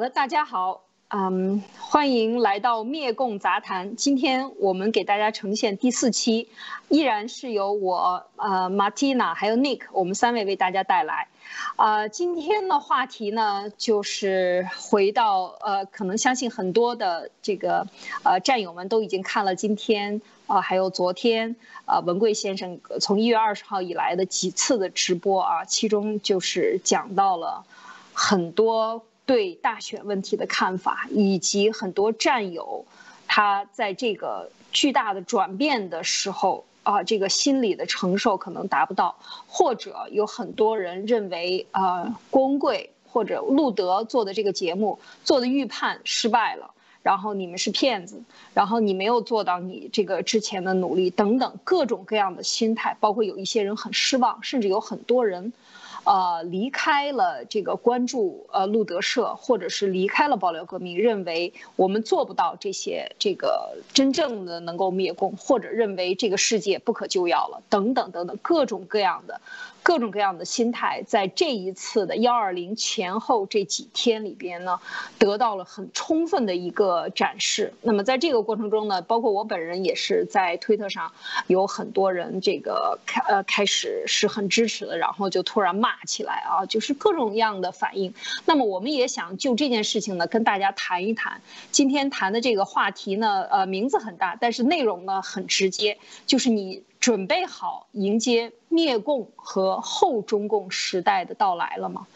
的，大家好，嗯，欢迎来到灭共杂谈。今天我们给大家呈现第四期，依然是由我呃 Martina 还有 Nick 我们三位为大家带来。啊，今天的话题呢，就是回到呃，可能相信很多的这个呃战友们都已经看了今天啊，还有昨天啊，文贵先生从一月二十号以来的几次的直播啊，其中就是讲到了很多。对大选问题的看法，以及很多战友他在这个巨大的转变的时候啊，这个心理的承受可能达不到，或者有很多人认为啊，郭文贵或者路德做的这个节目做的预判失败了，然后你们是骗子，然后你没有做到你这个之前的努力等等各种各样的心态，包括有一些人很失望，甚至有很多人。呃，离开了这个关注呃路德社，或者是离开了爆料革命，认为我们做不到这些，这个真正的能够灭共，或者认为这个世界不可救药了，等等等等，各种各样的。各种各样的心态，在这一次的幺二零前后这几天里边呢，得到了很充分的一个展示。那么在这个过程中呢，包括我本人也是在推特上有很多人这个开呃开始是很支持的，然后就突然骂起来啊，就是各种各样的反应。那么我们也想就这件事情呢跟大家谈一谈。今天谈的这个话题呢，呃，名字很大，但是内容呢很直接，就是你。准备好迎接灭共和后中共时代的到来了吗？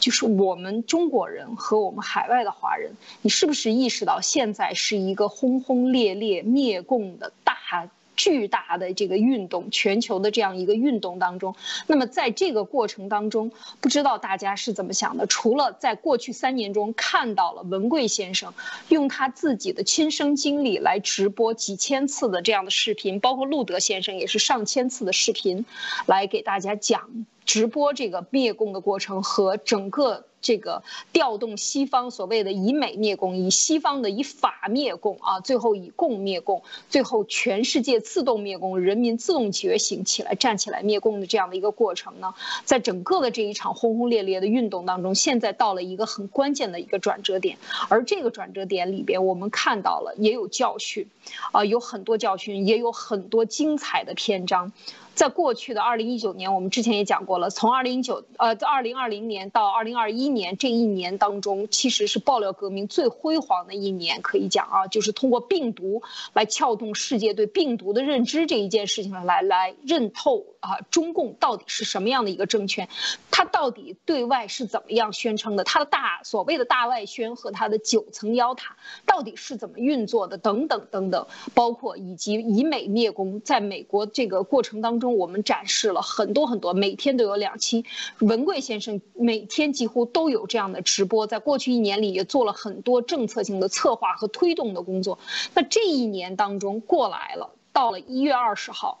就是我们中国人和我们海外的华人，你是不是意识到现在是一个轰轰烈烈灭共的大？巨大的这个运动，全球的这样一个运动当中，那么在这个过程当中，不知道大家是怎么想的？除了在过去三年中看到了文贵先生用他自己的亲身经历来直播几千次的这样的视频，包括路德先生也是上千次的视频，来给大家讲直播这个灭共的过程和整个。这个调动西方所谓的以美灭共，以西方的以法灭共啊，最后以共灭共，最后全世界自动灭共，人民自动觉醒起来，站起来灭共的这样的一个过程呢，在整个的这一场轰轰烈烈的运动当中，现在到了一个很关键的一个转折点，而这个转折点里边，我们看到了也有教训，啊，有很多教训，也有很多精彩的篇章。在过去的二零一九年，我们之前也讲过了。从二零一九呃，在二零二零年到二零二一年这一年当中，其实是爆料革命最辉煌的一年，可以讲啊，就是通过病毒来撬动世界对病毒的认知这一件事情来来认透啊，中共到底是什么样的一个政权，它到底对外是怎么样宣称的，它的大所谓的大外宣和它的九层妖塔到底是怎么运作的，等等等等，包括以及以美灭共，在美国这个过程当中。中我们展示了很多很多，每天都有两期。文贵先生每天几乎都有这样的直播，在过去一年里也做了很多政策性的策划和推动的工作。那这一年当中过来了，到了一月二十号。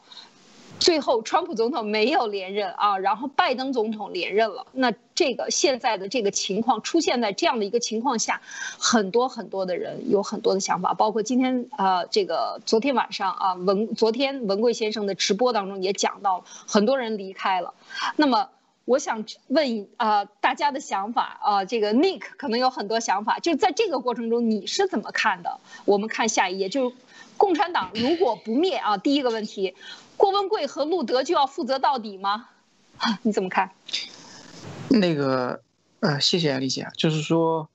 最后，川普总统没有连任啊，然后拜登总统连任了。那这个现在的这个情况出现在这样的一个情况下，很多很多的人有很多的想法，包括今天啊，这个昨天晚上啊，文昨天文贵先生的直播当中也讲到，很多人离开了。那么我想问啊，大家的想法啊，这个 Nick 可能有很多想法，就在这个过程中你是怎么看的？我们看下一页，就共产党如果不灭啊，第一个问题。郭文贵和路德就要负责到底吗？你怎么看？那个，呃，谢谢李姐。就是说，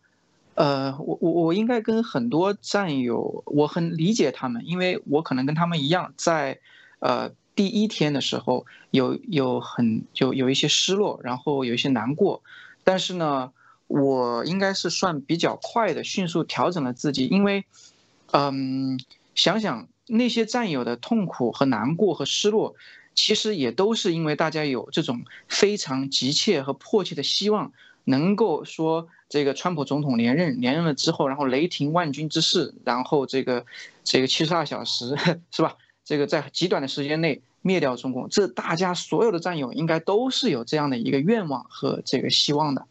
呃，我我我应该跟很多战友，我很理解他们，因为我可能跟他们一样，在呃第一天的时候有有很就有一些失落，然后有一些难过，但是呢，我应该是算比较快的，迅速调整了自己，因为，嗯，想想。那些战友的痛苦和难过和失落，其实也都是因为大家有这种非常急切和迫切的希望，能够说这个川普总统连任，连任了之后，然后雷霆万钧之势，然后这个这个七十二小时 是吧？这个在极短的时间内灭掉中共，这大家所有的战友应该都是有这样的一个愿望和这个希望的。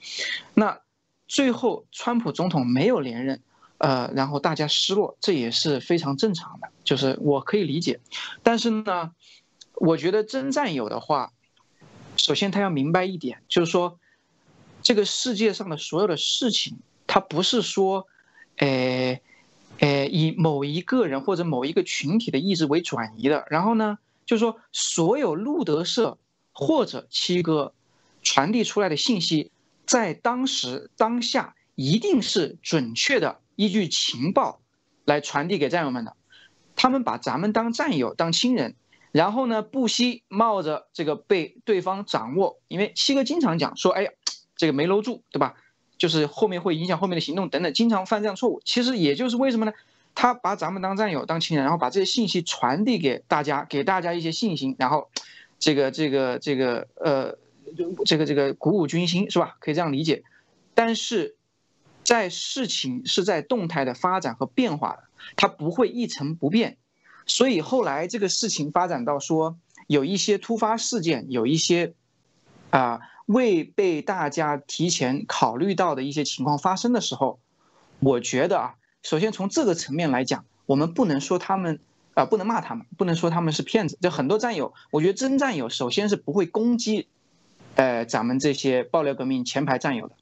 那最后川普总统没有连任。呃，然后大家失落，这也是非常正常的，就是我可以理解。但是呢，我觉得真战友的话，首先他要明白一点，就是说，这个世界上的所有的事情，它不是说，诶，诶，以某一个人或者某一个群体的意志为转移的。然后呢，就是说，所有路德社或者七哥传递出来的信息，在当时当下一定是准确的，依据情报来传递给战友们的。他们把咱们当战友、当亲人，然后呢，不惜冒着这个被对方掌握，因为七哥经常讲说，哎呀，这个没搂住，对吧？就是后面会影响后面的行动等等，经常犯这样错误。其实也就是为什么呢？他把咱们当战友、当亲人，然后把这些信息传递给大家，给大家一些信心，然后，这个、这个、这个，呃，这个、这个鼓舞军心，是吧？可以这样理解。但是，在事情是在动态的发展和变化的。它不会一成不变，所以后来这个事情发展到说有一些突发事件，有一些啊未被大家提前考虑到的一些情况发生的时候，我觉得啊，首先从这个层面来讲，我们不能说他们啊，不能骂他们，不能说他们是骗子。就很多战友，我觉得真战友首先是不会攻击，呃，咱们这些爆料革命前排战友的，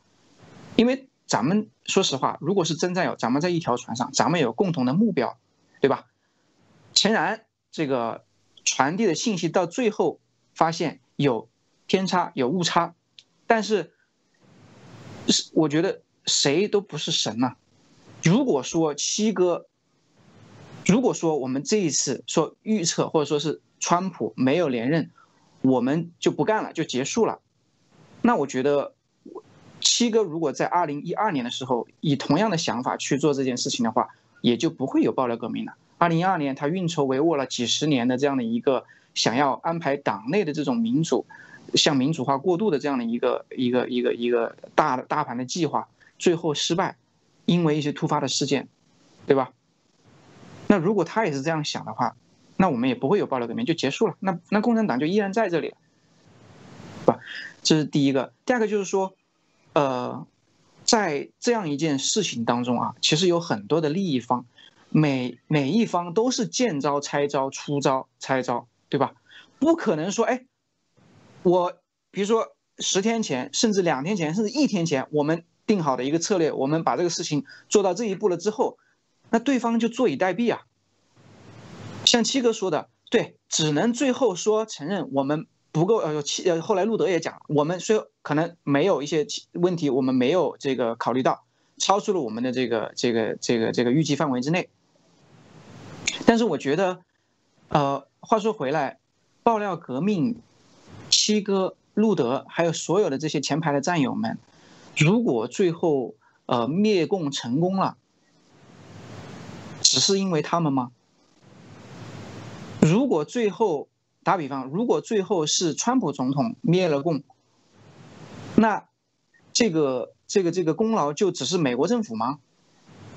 因为。咱们说实话，如果是真战友，咱们在一条船上，咱们有共同的目标，对吧？诚然，这个传递的信息到最后发现有偏差、有误差，但是是我觉得谁都不是神呐。如果说七哥，如果说我们这一次说预测或者说是川普没有连任，我们就不干了，就结束了，那我觉得。七哥如果在二零一二年的时候以同样的想法去做这件事情的话，也就不会有爆料革命了。二零一二年他运筹帷幄了几十年的这样的一个想要安排党内的这种民主，向民主化过渡的这样的一个一个一个一个大的大盘的计划，最后失败，因为一些突发的事件，对吧？那如果他也是这样想的话，那我们也不会有爆料革命，就结束了。那那共产党就依然在这里了，是吧？这是第一个。第二个就是说。呃，在这样一件事情当中啊，其实有很多的利益方，每每一方都是见招拆招、出招拆招，对吧？不可能说，哎，我比如说十天前，甚至两天前，甚至一天前，我们定好的一个策略，我们把这个事情做到这一步了之后，那对方就坐以待毙啊。像七哥说的，对，只能最后说承认我们。不够呃，七呃，后来路德也讲，我们虽可能没有一些问题，我们没有这个考虑到，超出了我们的这个这个这个这个预计范围之内。但是我觉得，呃，话说回来，爆料革命，七哥、路德还有所有的这些前排的战友们，如果最后呃灭共成功了，只是因为他们吗？如果最后。打比方，如果最后是川普总统灭了共，那这个这个这个功劳就只是美国政府吗？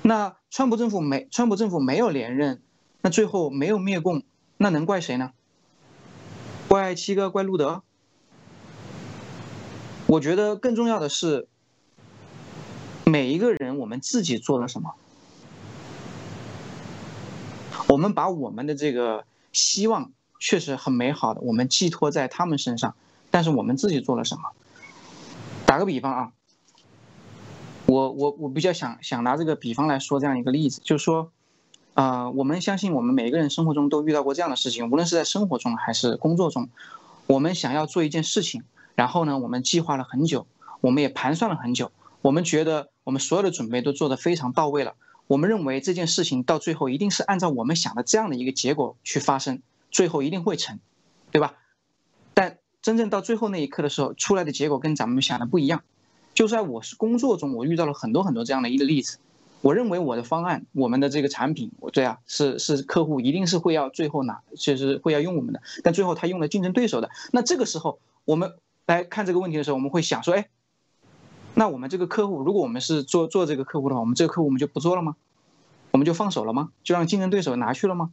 那川普政府没川普政府没有连任，那最后没有灭共，那能怪谁呢？怪七哥，怪路德？我觉得更重要的是，每一个人我们自己做了什么？我们把我们的这个希望。确实很美好的，我们寄托在他们身上，但是我们自己做了什么？打个比方啊，我我我比较想想拿这个比方来说这样一个例子，就是说，啊，我们相信我们每一个人生活中都遇到过这样的事情，无论是在生活中还是工作中，我们想要做一件事情，然后呢，我们计划了很久，我们也盘算了很久，我们觉得我们所有的准备都做得非常到位了，我们认为这件事情到最后一定是按照我们想的这样的一个结果去发生。最后一定会成，对吧？真正到最后那一刻的时候，出来的结果跟咱们想的不一样。就在我是工作中，我遇到了很多很多这样的一个例子。我认为我的方案，我们的这个产品，我对啊，是是客户一定是会要最后拿，就是会要用我们的。但最后他用了竞争对手的，那这个时候我们来看这个问题的时候，我们会想说，哎，那我们这个客户，如果我们是做做这个客户的话，我们这个客户我们就不做了吗？我们就放手了吗？就让竞争对手拿去了吗？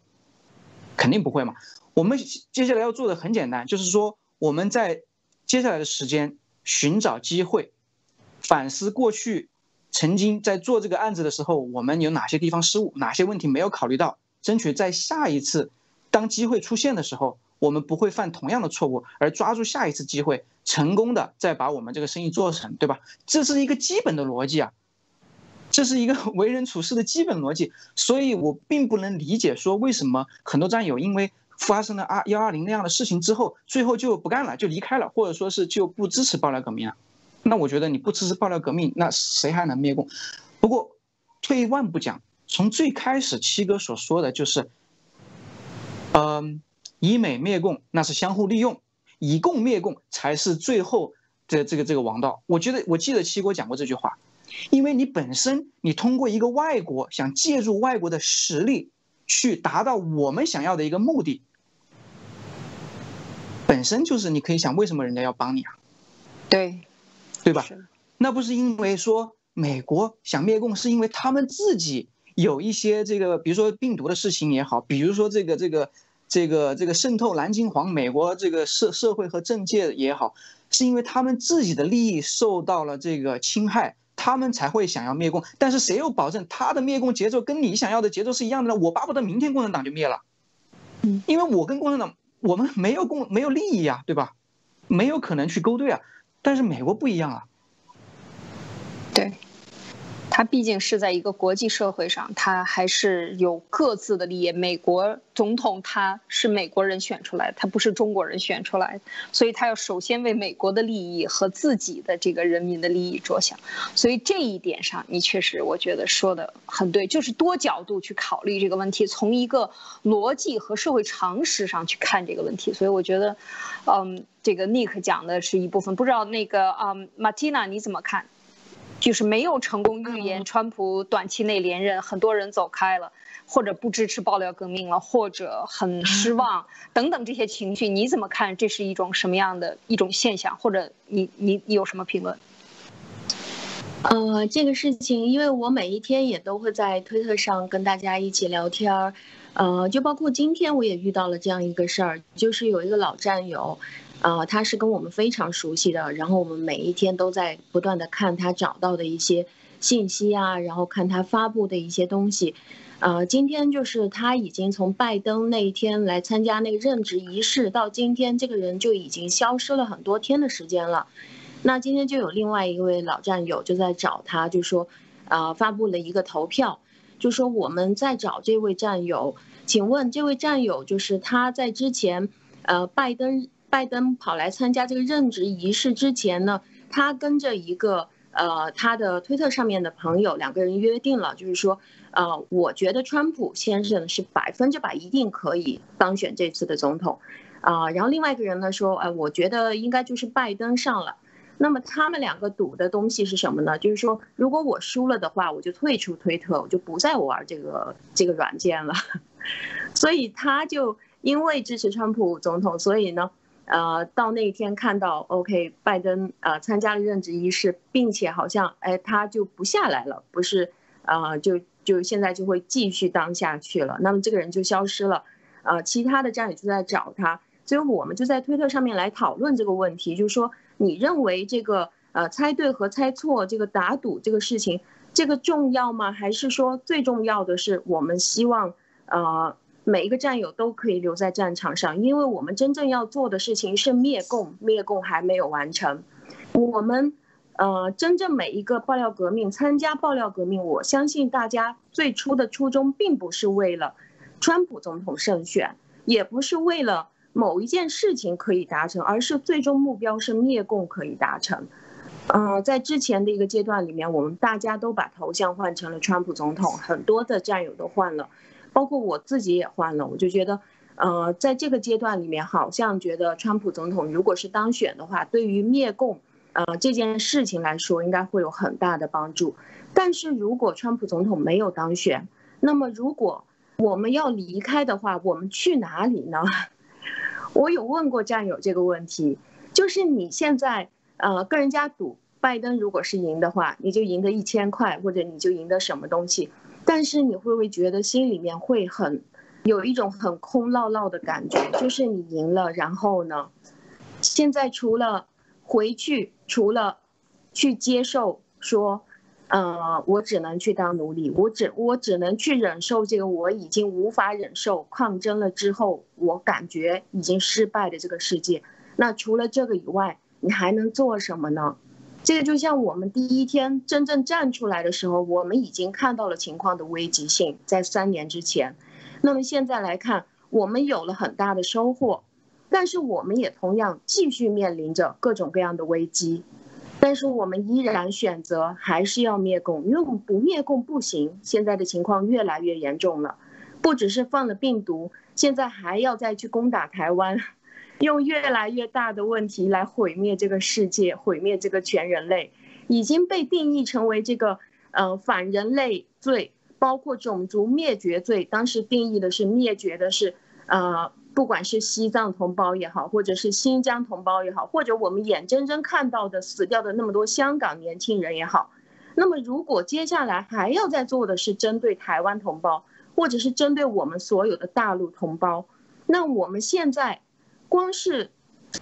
肯定不会嘛。我们接下来要做的很简单，就是说我们在接下来的时间寻找机会，反思过去曾经在做这个案子的时候，我们有哪些地方失误，哪些问题没有考虑到，争取在下一次当机会出现的时候，我们不会犯同样的错误，而抓住下一次机会，成功的再把我们这个生意做成，对吧？这是一个基本的逻辑啊。这是一个 为人处事的基本逻辑，所以我并不能理解说为什么很多战友因为发生了二幺二零那样的事情之后，最后就不干了，就离开了，或者说是就不支持爆料革命了。那我觉得你不支持爆料革命，那谁还能灭共？不过退一万步讲，从最开始七哥所说的就是，嗯，以美灭共那是相互利用，以共灭共才是最后的这个这个王道。我觉得我记得七哥讲过这句话。因为你本身，你通过一个外国想借助外国的实力，去达到我们想要的一个目的，本身就是你可以想，为什么人家要帮你啊？对，对吧？那不是因为说美国想灭共，是因为他们自己有一些这个，比如说病毒的事情也好，比如说这个这个这个这个渗透蓝金黄美国这个社社会和政界也好，是因为他们自己的利益受到了这个侵害。他们才会想要灭共，但是谁又保证他的灭共节奏跟你想要的节奏是一样的呢？我巴不得明天共产党就灭了，嗯，因为我跟共产党我们没有共没有利益啊，对吧？没有可能去勾兑啊，但是美国不一样啊，对。他毕竟是在一个国际社会上，他还是有各自的利益。美国总统他是美国人选出来，他不是中国人选出来，所以他要首先为美国的利益和自己的这个人民的利益着想。所以这一点上，你确实我觉得说的很对，就是多角度去考虑这个问题，从一个逻辑和社会常识上去看这个问题。所以我觉得，嗯，这个 Nick 讲的是一部分，不知道那个啊，Martina 你怎么看？就是没有成功预言川普短期内连任，很多人走开了，或者不支持爆料革命了，或者很失望等等这些情绪，你怎么看？这是一种什么样的一种现象？或者你你你有什么评论？呃，这个事情，因为我每一天也都会在推特上跟大家一起聊天儿，呃，就包括今天我也遇到了这样一个事儿，就是有一个老战友。啊，他是跟我们非常熟悉的，然后我们每一天都在不断的看他找到的一些信息啊，然后看他发布的一些东西。呃，今天就是他已经从拜登那一天来参加那个任职仪式，到今天这个人就已经消失了很多天的时间了。那今天就有另外一位老战友就在找他，就说，呃，发布了一个投票，就说我们在找这位战友，请问这位战友就是他在之前，呃，拜登。拜登跑来参加这个任职仪式之前呢，他跟着一个呃他的推特上面的朋友，两个人约定了，就是说，呃，我觉得川普先生是百分之百一定可以当选这次的总统，啊，然后另外一个人呢说，哎，我觉得应该就是拜登上了。那么他们两个赌的东西是什么呢？就是说，如果我输了的话，我就退出推特，我就不再玩这个这个软件了。所以他就因为支持川普总统，所以呢。呃，到那一天看到，OK，拜登呃参加了任职仪式，并且好像哎他就不下来了，不是，呃就就现在就会继续当下去了，那么这个人就消失了，呃其他的战友就在找他，所以我们就在推特上面来讨论这个问题，就是说你认为这个呃猜对和猜错这个打赌这个事情，这个重要吗？还是说最重要的是我们希望呃。每一个战友都可以留在战场上，因为我们真正要做的事情是灭共，灭共还没有完成。我们，呃，真正每一个爆料革命参加爆料革命，我相信大家最初的初衷并不是为了川普总统胜选，也不是为了某一件事情可以达成，而是最终目标是灭共可以达成。呃，在之前的一个阶段里面，我们大家都把头像换成了川普总统，很多的战友都换了。包括我自己也换了，我就觉得，呃，在这个阶段里面，好像觉得川普总统如果是当选的话，对于灭共，呃，这件事情来说，应该会有很大的帮助。但是如果川普总统没有当选，那么如果我们要离开的话，我们去哪里呢？我有问过战友这个问题，就是你现在，呃，跟人家赌，拜登如果是赢的话，你就赢得一千块，或者你就赢得什么东西。但是你会不会觉得心里面会很，有一种很空落落的感觉？就是你赢了，然后呢？现在除了回去，除了去接受说，呃，我只能去当奴隶，我只我只能去忍受这个我已经无法忍受抗争了之后，我感觉已经失败的这个世界。那除了这个以外，你还能做什么呢？这个就像我们第一天真正站出来的时候，我们已经看到了情况的危急性，在三年之前。那么现在来看，我们有了很大的收获，但是我们也同样继续面临着各种各样的危机。但是我们依然选择还是要灭共，因为我们不灭共不行。现在的情况越来越严重了，不只是放了病毒，现在还要再去攻打台湾。用越来越大的问题来毁灭这个世界，毁灭这个全人类，已经被定义成为这个呃反人类罪，包括种族灭绝罪。当时定义的是灭绝的是，呃，不管是西藏同胞也好，或者是新疆同胞也好，或者我们眼睁睁看到的死掉的那么多香港年轻人也好，那么如果接下来还要再做的是针对台湾同胞，或者是针对我们所有的大陆同胞，那我们现在。光是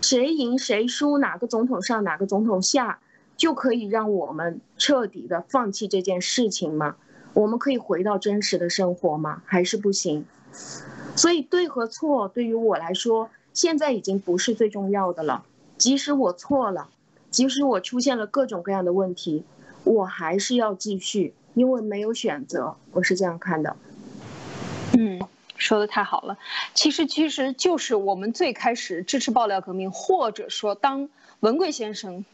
谁赢谁输，哪个总统上哪个总统下，就可以让我们彻底的放弃这件事情吗？我们可以回到真实的生活吗？还是不行？所以对和错对于我来说，现在已经不是最重要的了。即使我错了，即使我出现了各种各样的问题，我还是要继续，因为没有选择。我是这样看的。说的太好了，其实其实就是我们最开始支持爆料革命，或者说当文贵先生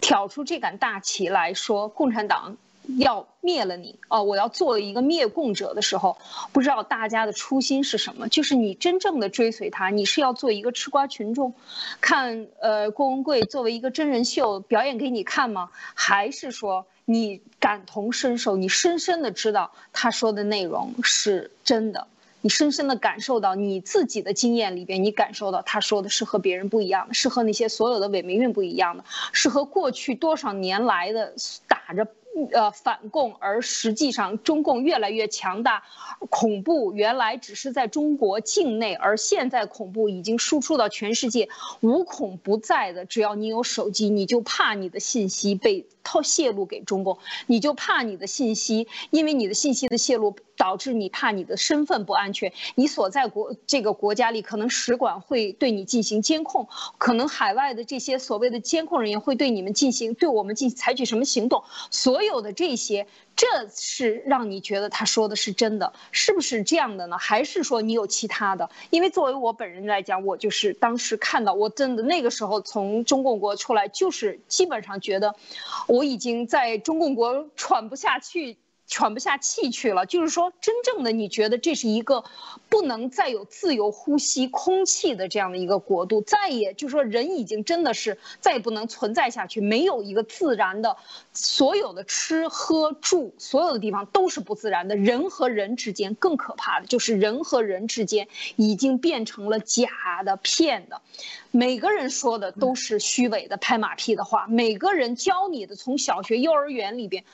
挑出这杆大旗来说共产党要灭了你哦，我要做一个灭共者的时候，不知道大家的初心是什么？就是你真正的追随他，你是要做一个吃瓜群众，看呃郭文贵作为一个真人秀表演给你看吗？还是说你感同身受，你深深的知道他说的内容是真的？你深深的感受到你自己的经验里边，你感受到他说的是和别人不一样的，是和那些所有的伪民运不一样的，是和过去多少年来的打着。呃，反共，而实际上中共越来越强大，恐怖原来只是在中国境内，而现在恐怖已经输出到全世界，无孔不在的。只要你有手机，你就怕你的信息被透泄露给中共，你就怕你的信息，因为你的信息的泄露导致你怕你的身份不安全，你所在国这个国家里可能使馆会对你进行监控，可能海外的这些所谓的监控人员会对你们进行对我们进行采取什么行动，所。有的这些，这是让你觉得他说的是真的，是不是这样的呢？还是说你有其他的？因为作为我本人来讲，我就是当时看到，我真的那个时候从中共国出来，就是基本上觉得，我已经在中共国喘不下去。喘不下气去了，就是说，真正的你觉得这是一个不能再有自由呼吸空气的这样的一个国度，再也就是说，人已经真的是再也不能存在下去，没有一个自然的，所有的吃喝住，所有的地方都是不自然的。人和人之间更可怕的就是人和人之间已经变成了假的、骗的，每个人说的都是虚伪的、拍马屁的话，每个人教你的从小学、幼儿园里边。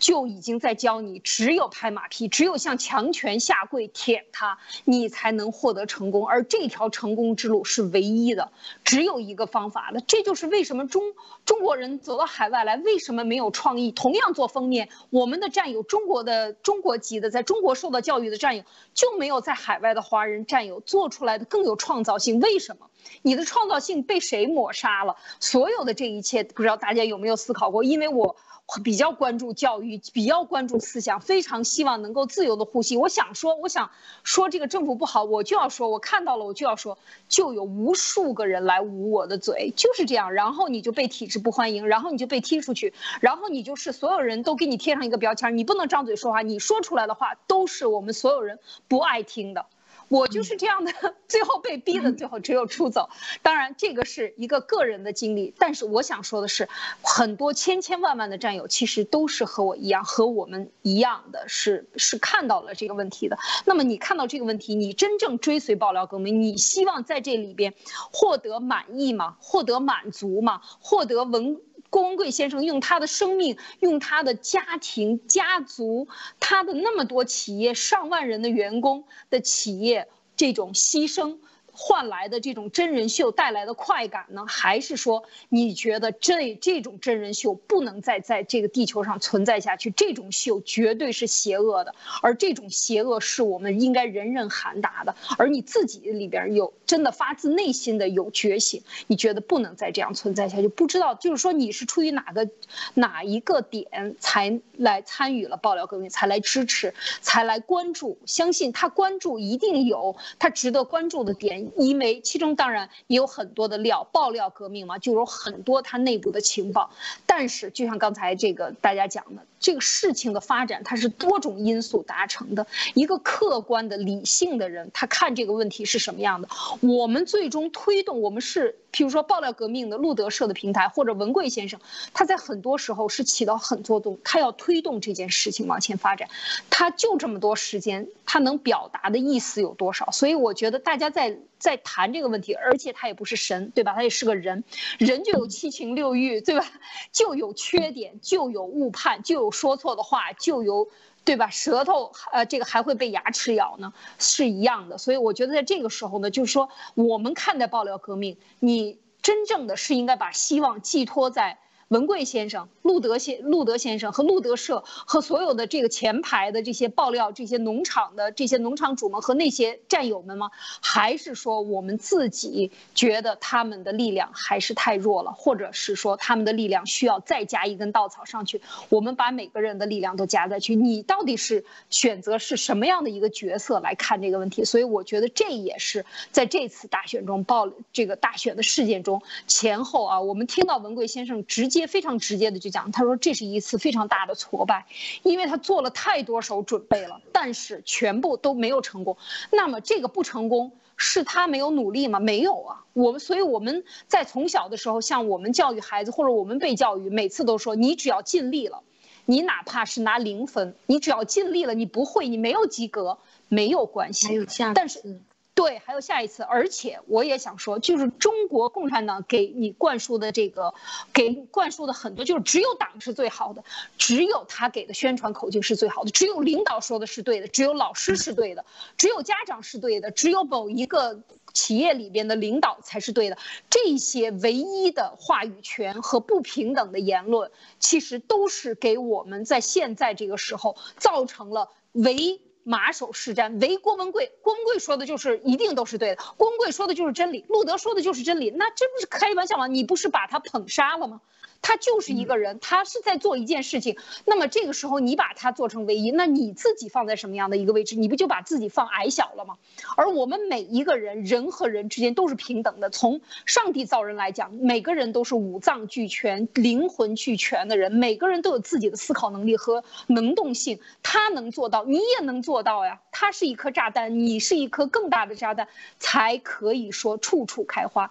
就已经在教你，只有拍马屁，只有向强权下跪舔他，你才能获得成功。而这条成功之路是唯一的，只有一个方法的。这就是为什么中中国人走到海外来，为什么没有创意？同样做封面，我们的战友，中国的中国籍的，在中国受到教育的战友，就没有在海外的华人战友做出来的更有创造性。为什么？你的创造性被谁抹杀了？所有的这一切，不知道大家有没有思考过？因为我。比较关注教育，比较关注思想，非常希望能够自由的呼吸。我想说，我想说这个政府不好，我就要说，我看到了，我就要说，就有无数个人来捂我的嘴，就是这样。然后你就被体制不欢迎，然后你就被踢出去，然后你就是所有人都给你贴上一个标签，你不能张嘴说话，你说出来的话都是我们所有人不爱听的。我就是这样的，最后被逼的，最后只有出走。当然，这个是一个个人的经历，但是我想说的是，很多千千万万的战友其实都是和我一样，和我们一样的是是看到了这个问题的。那么你看到这个问题，你真正追随爆料革命，你希望在这里边获得满意吗？获得满足吗？获得文？郭文贵先生用他的生命，用他的家庭、家族，他的那么多企业、上万人的员工的企业，这种牺牲，换来的这种真人秀带来的快感呢，还是说你觉得这这种真人秀不能再在这个地球上存在下去？这种秀绝对是邪恶的，而这种邪恶是我们应该人人喊打的。而你自己里边有真的发自内心的有觉醒，你觉得不能再这样存在下去？不知道就是说你是出于哪个哪一个点才来参与了爆料革命，才来支持，才来关注？相信他关注一定有他值得关注的点。因为其中当然也有很多的料，爆料革命嘛，就有很多它内部的情报。但是就像刚才这个大家讲的，这个事情的发展它是多种因素达成的。一个客观的、理性的人，他看这个问题是什么样的？我们最终推动，我们是，譬如说爆料革命的路德社的平台，或者文贵先生，他在很多时候是起到很作用，他要推动这件事情往前发展。他就这么多时间，他能表达的意思有多少？所以我觉得大家在。在谈这个问题，而且他也不是神，对吧？他也是个人，人就有七情六欲，对吧？就有缺点，就有误判，就有说错的话，就有，对吧？舌头，呃，这个还会被牙齿咬呢，是一样的。所以我觉得在这个时候呢，就是说，我们看待爆料革命，你真正的是应该把希望寄托在。文贵先生、路德先、路德先生和路德社和所有的这个前排的这些爆料、这些农场的这些农场主们和那些战友们吗？还是说我们自己觉得他们的力量还是太弱了，或者是说他们的力量需要再加一根稻草上去？我们把每个人的力量都加在去，你到底是选择是什么样的一个角色来看这个问题？所以我觉得这也是在这次大选中爆这个大选的事件中前后啊，我们听到文贵先生直接。非常直接的就讲，他说这是一次非常大的挫败，因为他做了太多手准备了，但是全部都没有成功。那么这个不成功是他没有努力吗？没有啊，我们所以我们在从小的时候，像我们教育孩子或者我们被教育，每次都说你只要尽力了，你哪怕是拿零分，你只要尽力了，你不会，你没有及格没有关系，还有下但是。对，还有下一次，而且我也想说，就是中国共产党给你灌输的这个，给灌输的很多，就是只有党是最好的，只有他给的宣传口径是最好的，只有领导说的是对的，只有老师是对的，只有家长是对的，只有某一个企业里边的领导才是对的。这些唯一的话语权和不平等的言论，其实都是给我们在现在这个时候造成了唯。马首是瞻，唯郭文贵，郭文贵说的就是一定都是对的，郭文贵说的就是真理，路德说的就是真理，那这不是开玩笑吗？你不是把他捧杀了吗？他就是一个人，他是在做一件事情。那么这个时候你把他做成唯一，那你自己放在什么样的一个位置？你不就把自己放矮小了吗？而我们每一个人，人和人之间都是平等的。从上帝造人来讲，每个人都是五脏俱全、灵魂俱全的人，每个人都有自己的思考能力和能动性。他能做到，你也能做到呀。他是一颗炸弹，你是一颗更大的炸弹，才可以说处处开花。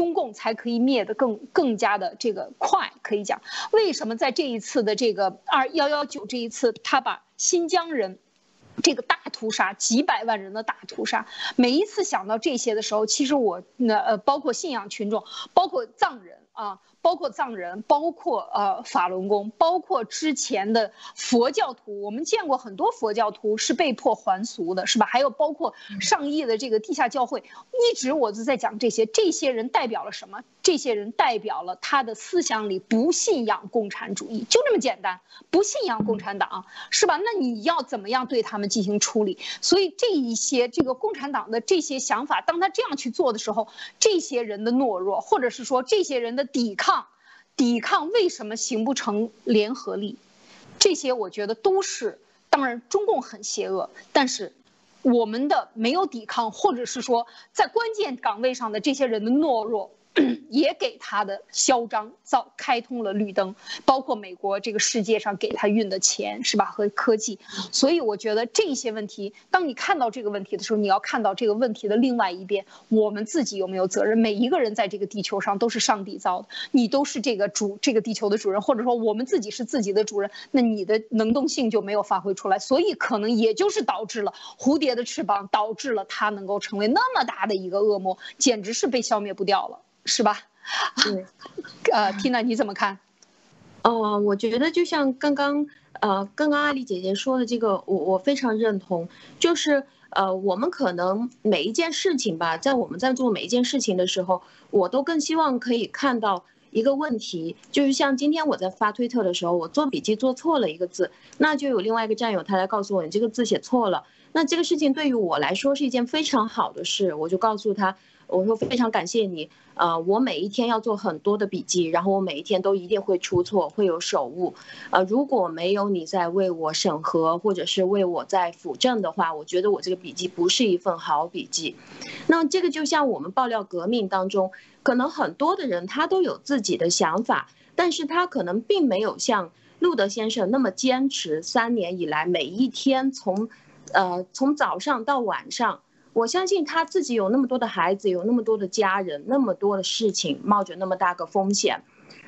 中共才可以灭得更更加的这个快，可以讲，为什么在这一次的这个二幺幺九这一次，他把新疆人这个大屠杀，几百万人的大屠杀，每一次想到这些的时候，其实我那呃，包括信仰群众，包括藏人啊。包括藏人，包括呃法轮功，包括之前的佛教徒，我们见过很多佛教徒是被迫还俗的，是吧？还有包括上亿的这个地下教会，一直我就在讲这些，这些人代表了什么？这些人代表了他的思想里不信仰共产主义，就这么简单，不信仰共产党，是吧？那你要怎么样对他们进行处理？所以这一些这个共产党的这些想法，当他这样去做的时候，这些人的懦弱，或者是说这些人的抵抗。抵抗为什么形不成联合力？这些我觉得都是，当然中共很邪恶，但是我们的没有抵抗，或者是说在关键岗位上的这些人的懦弱。也给他的嚣张造开通了绿灯，包括美国这个世界上给他运的钱是吧和科技，所以我觉得这些问题，当你看到这个问题的时候，你要看到这个问题的另外一边，我们自己有没有责任？每一个人在这个地球上都是上帝造的，你都是这个主这个地球的主人，或者说我们自己是自己的主人，那你的能动性就没有发挥出来，所以可能也就是导致了蝴蝶的翅膀导致了它能够成为那么大的一个恶魔，简直是被消灭不掉了。是吧？对，呃，Tina 你怎么看？哦，我觉得就像刚刚呃，刚刚阿丽姐姐说的这个，我我非常认同。就是呃，我们可能每一件事情吧，在我们在做每一件事情的时候，我都更希望可以看到一个问题，就是像今天我在发推特的时候，我做笔记做错了一个字，那就有另外一个战友他来告诉我，你这个字写错了。那这个事情对于我来说是一件非常好的事，我就告诉他。我说非常感谢你，呃，我每一天要做很多的笔记，然后我每一天都一定会出错，会有手误，呃，如果没有你在为我审核或者是为我在辅正的话，我觉得我这个笔记不是一份好笔记。那这个就像我们爆料革命当中，可能很多的人他都有自己的想法，但是他可能并没有像路德先生那么坚持，三年以来每一天从，呃，从早上到晚上。我相信他自己有那么多的孩子，有那么多的家人，那么多的事情，冒着那么大个风险，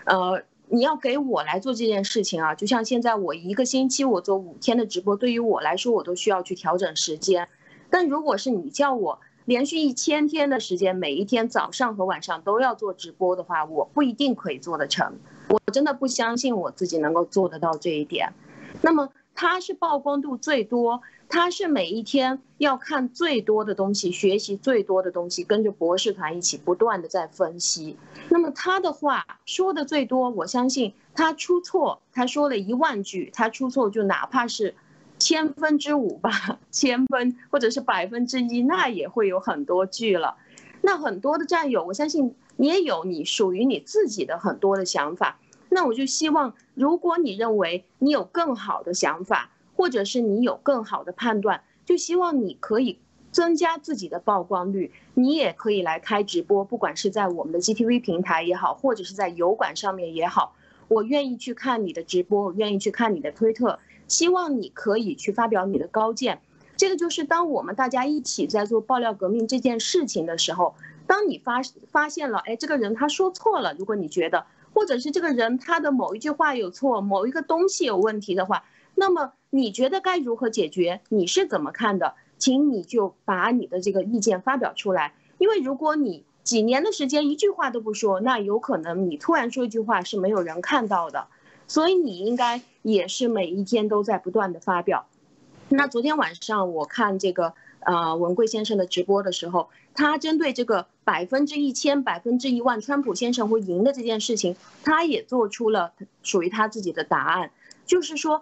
呃，你要给我来做这件事情啊，就像现在我一个星期我做五天的直播，对于我来说我都需要去调整时间，但如果是你叫我连续一千天的时间，每一天早上和晚上都要做直播的话，我不一定可以做得成，我真的不相信我自己能够做得到这一点。那么他是曝光度最多。他是每一天要看最多的东西，学习最多的东西，跟着博士团一起不断的在分析。那么他的话说的最多，我相信他出错，他说了一万句，他出错就哪怕是千分之五吧，千分或者是百分之一，那也会有很多句了。那很多的战友，我相信你也有你属于你自己的很多的想法。那我就希望，如果你认为你有更好的想法。或者是你有更好的判断，就希望你可以增加自己的曝光率。你也可以来开直播，不管是在我们的 GTV 平台也好，或者是在油管上面也好，我愿意去看你的直播，我愿意去看你的推特。希望你可以去发表你的高见。这个就是当我们大家一起在做爆料革命这件事情的时候，当你发发现了，哎，这个人他说错了，如果你觉得，或者是这个人他的某一句话有错，某一个东西有问题的话，那么。你觉得该如何解决？你是怎么看的？请你就把你的这个意见发表出来。因为如果你几年的时间一句话都不说，那有可能你突然说一句话是没有人看到的。所以你应该也是每一天都在不断的发表。那昨天晚上我看这个呃文贵先生的直播的时候，他针对这个百分之一千、百分之一万，川普先生会赢的这件事情，他也做出了属于他自己的答案，就是说。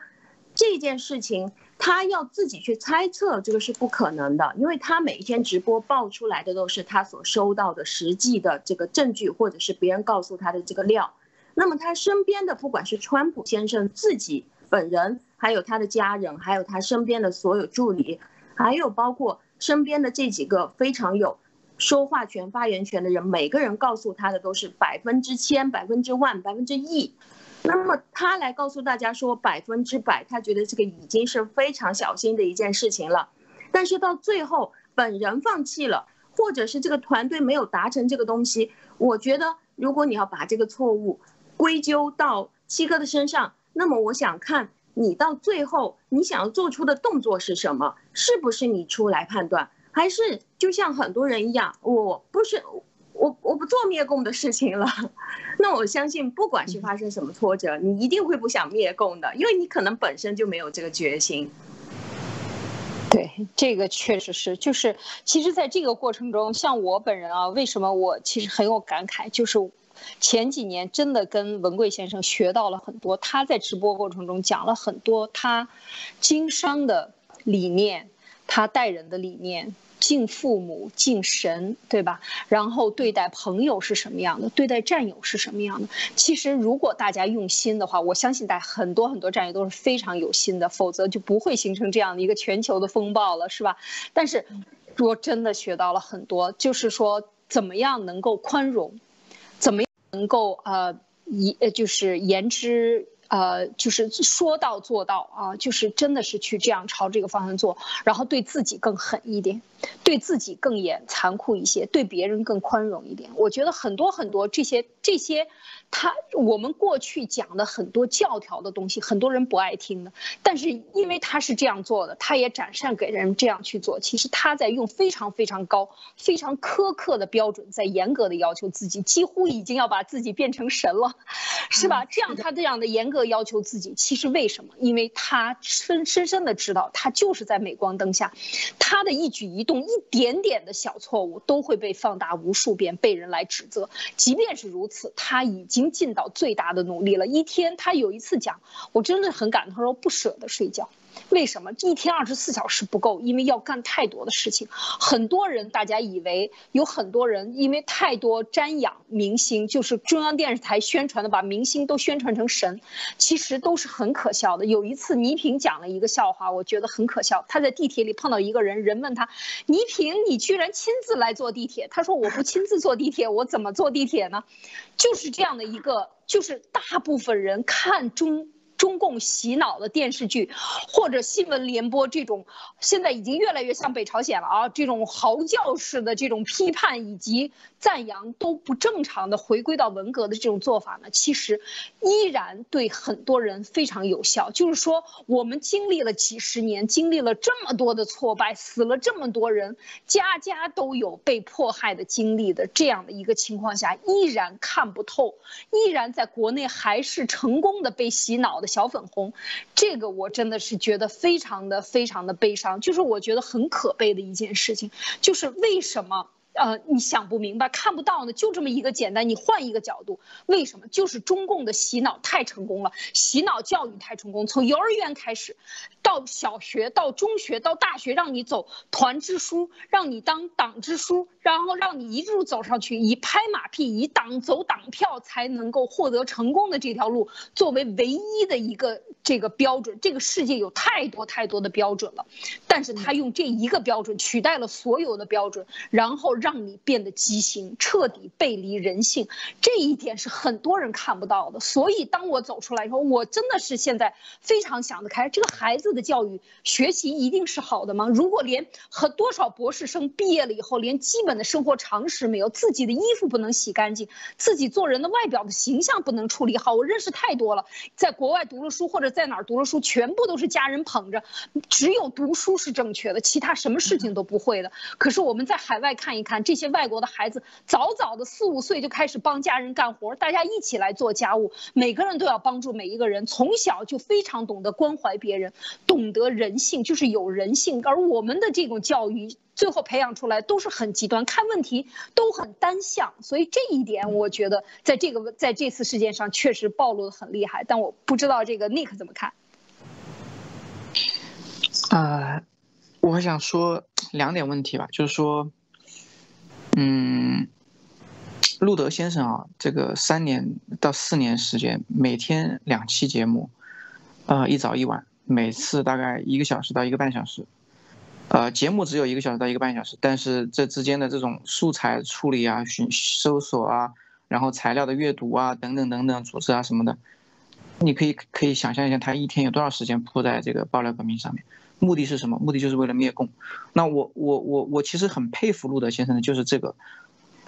这件事情他要自己去猜测，这个是不可能的，因为他每一天直播爆出来的都是他所收到的实际的这个证据，或者是别人告诉他的这个料。那么他身边的，不管是川普先生自己本人，还有他的家人，还有他身边的所有助理，还有包括身边的这几个非常有说话权、发言权的人，每个人告诉他的都是百分之千、百分之万、百分之亿。那么他来告诉大家说百分之百，他觉得这个已经是非常小心的一件事情了。但是到最后本人放弃了，或者是这个团队没有达成这个东西，我觉得如果你要把这个错误归咎到七哥的身上，那么我想看你到最后你想要做出的动作是什么？是不是你出来判断，还是就像很多人一样，我不是。我我不做灭共的事情了，那我相信不管是发生什么挫折，你一定会不想灭共的，因为你可能本身就没有这个决心。对，这个确实是，就是其实在这个过程中，像我本人啊，为什么我其实很有感慨，就是前几年真的跟文贵先生学到了很多，他在直播过程中讲了很多他经商的理念，他待人的理念。敬父母，敬神，对吧？然后对待朋友是什么样的？对待战友是什么样的？其实，如果大家用心的话，我相信，在很多很多战友都是非常有心的，否则就不会形成这样的一个全球的风暴了，是吧？但是，我真的学到了很多，就是说，怎么样能够宽容，怎么能够呃，一呃，就是言之。呃，就是说到做到啊，就是真的是去这样朝这个方向做，然后对自己更狠一点，对自己更严残酷一些，对别人更宽容一点。我觉得很多很多这些这。些。他我们过去讲的很多教条的东西，很多人不爱听的。但是因为他是这样做的，他也展现给人这样去做。其实他在用非常非常高、非常苛刻的标准，在严格的要求自己，几乎已经要把自己变成神了，是吧？这样他这样的严格要求自己，其实为什么？因为他深深深的知道，他就是在镁光灯下，他的一举一动、一点点的小错误都会被放大无数遍，被人来指责。即便是如此，他。已经尽到最大的努力了。一天，他有一次讲，我真的很感动。他说不舍得睡觉。为什么一天二十四小时不够？因为要干太多的事情。很多人，大家以为有很多人因为太多瞻仰明星，就是中央电视台宣传的，把明星都宣传成神，其实都是很可笑的。有一次，倪萍讲了一个笑话，我觉得很可笑。他在地铁里碰到一个人，人问他：“倪萍，你居然亲自来坐地铁？”他说：“我不亲自坐地铁，我怎么坐地铁呢？”就是这样的一个，就是大部分人看中。中共洗脑的电视剧，或者新闻联播这种，现在已经越来越像北朝鲜了啊！这种嚎叫式的这种批判以及赞扬都不正常的回归到文革的这种做法呢，其实依然对很多人非常有效。就是说，我们经历了几十年，经历了这么多的挫败，死了这么多人，家家都有被迫害的经历的这样的一个情况下，依然看不透，依然在国内还是成功的被洗脑的。小粉红，这个我真的是觉得非常的非常的悲伤，就是我觉得很可悲的一件事情，就是为什么？呃，你想不明白，看不到呢，就这么一个简单。你换一个角度，为什么？就是中共的洗脑太成功了，洗脑教育太成功。从幼儿园开始，到小学，到中学，到大学，让你走团支书，让你当党支书，然后让你一路走上去，以拍马屁，以党走党票才能够获得成功的这条路作为唯一的一个这个标准。这个世界有太多太多的标准了，但是他用这一个标准取代了所有的标准，然后。让让你变得畸形，彻底背离人性，这一点是很多人看不到的。所以，当我走出来以后，我真的是现在非常想得开。这个孩子的教育学习一定是好的吗？如果连和多少博士生毕业了以后，连基本的生活常识没有，自己的衣服不能洗干净，自己做人的外表的形象不能处理好，我认识太多了，在国外读了书或者在哪儿读了书，全部都是家人捧着，只有读书是正确的，其他什么事情都不会的。可是我们在海外看一看。看这些外国的孩子，早早的四五岁就开始帮家人干活，大家一起来做家务，每个人都要帮助每一个人，从小就非常懂得关怀别人，懂得人性，就是有人性。而我们的这种教育，最后培养出来都是很极端，看问题都很单向。所以这一点，我觉得在这个在这次事件上确实暴露的很厉害。但我不知道这个 Nick 怎么看。啊，我想说两点问题吧，就是说。嗯，路德先生啊，这个三年到四年时间，每天两期节目，呃，一早一晚，每次大概一个小时到一个半小时，呃，节目只有一个小时到一个半小时，但是这之间的这种素材处理啊、寻搜索啊，然后材料的阅读啊，等等等等，组织啊什么的，你可以可以想象一下，他一天有多少时间扑在这个爆料革命上面。目的是什么？目的就是为了灭共。那我我我我其实很佩服路德先生的，就是这个